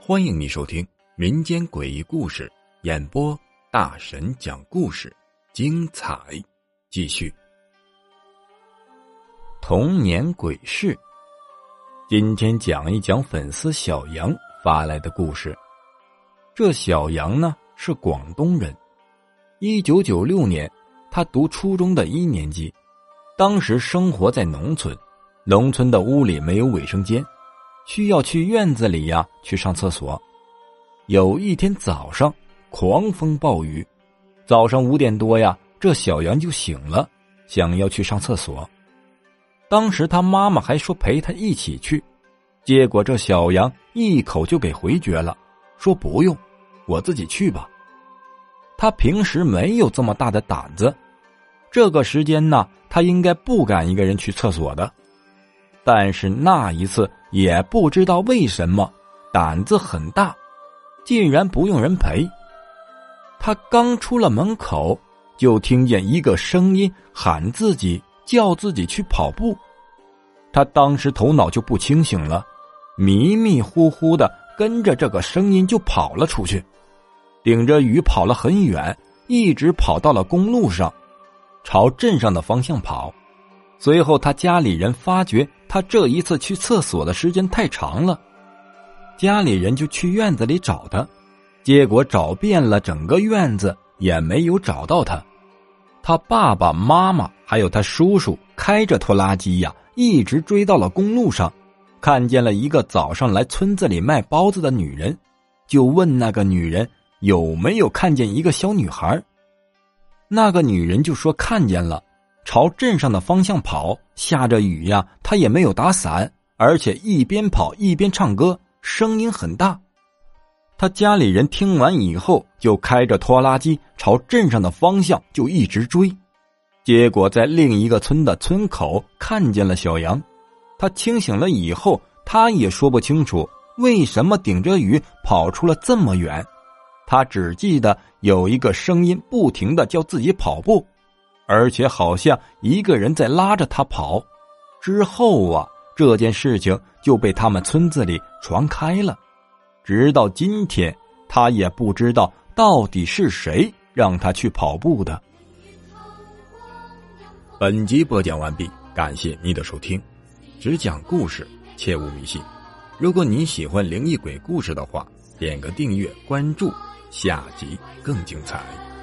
欢迎你收听民间诡异故事演播，大神讲故事，精彩继续。童年鬼事，今天讲一讲粉丝小杨发来的故事。这小杨呢是广东人，一九九六年他读初中的一年级，当时生活在农村，农村的屋里没有卫生间。需要去院子里呀，去上厕所。有一天早上，狂风暴雨，早上五点多呀，这小杨就醒了，想要去上厕所。当时他妈妈还说陪他一起去，结果这小杨一口就给回绝了，说不用，我自己去吧。他平时没有这么大的胆子，这个时间呢，他应该不敢一个人去厕所的。但是那一次也不知道为什么胆子很大，竟然不用人陪。他刚出了门口，就听见一个声音喊自己，叫自己去跑步。他当时头脑就不清醒了，迷迷糊糊的跟着这个声音就跑了出去，顶着雨跑了很远，一直跑到了公路上，朝镇上的方向跑。随后，他家里人发觉他这一次去厕所的时间太长了，家里人就去院子里找他，结果找遍了整个院子也没有找到他。他爸爸妈妈还有他叔叔开着拖拉机呀，一直追到了公路上，看见了一个早上来村子里卖包子的女人，就问那个女人有没有看见一个小女孩。那个女人就说看见了。朝镇上的方向跑，下着雨呀，她也没有打伞，而且一边跑一边唱歌，声音很大。他家里人听完以后，就开着拖拉机朝镇上的方向就一直追，结果在另一个村的村口看见了小杨。他清醒了以后，他也说不清楚为什么顶着雨跑出了这么远，他只记得有一个声音不停的叫自己跑步。而且好像一个人在拉着他跑，之后啊，这件事情就被他们村子里传开了，直到今天，他也不知道到底是谁让他去跑步的。本集播讲完毕，感谢你的收听，只讲故事，切勿迷信。如果你喜欢灵异鬼故事的话，点个订阅关注，下集更精彩。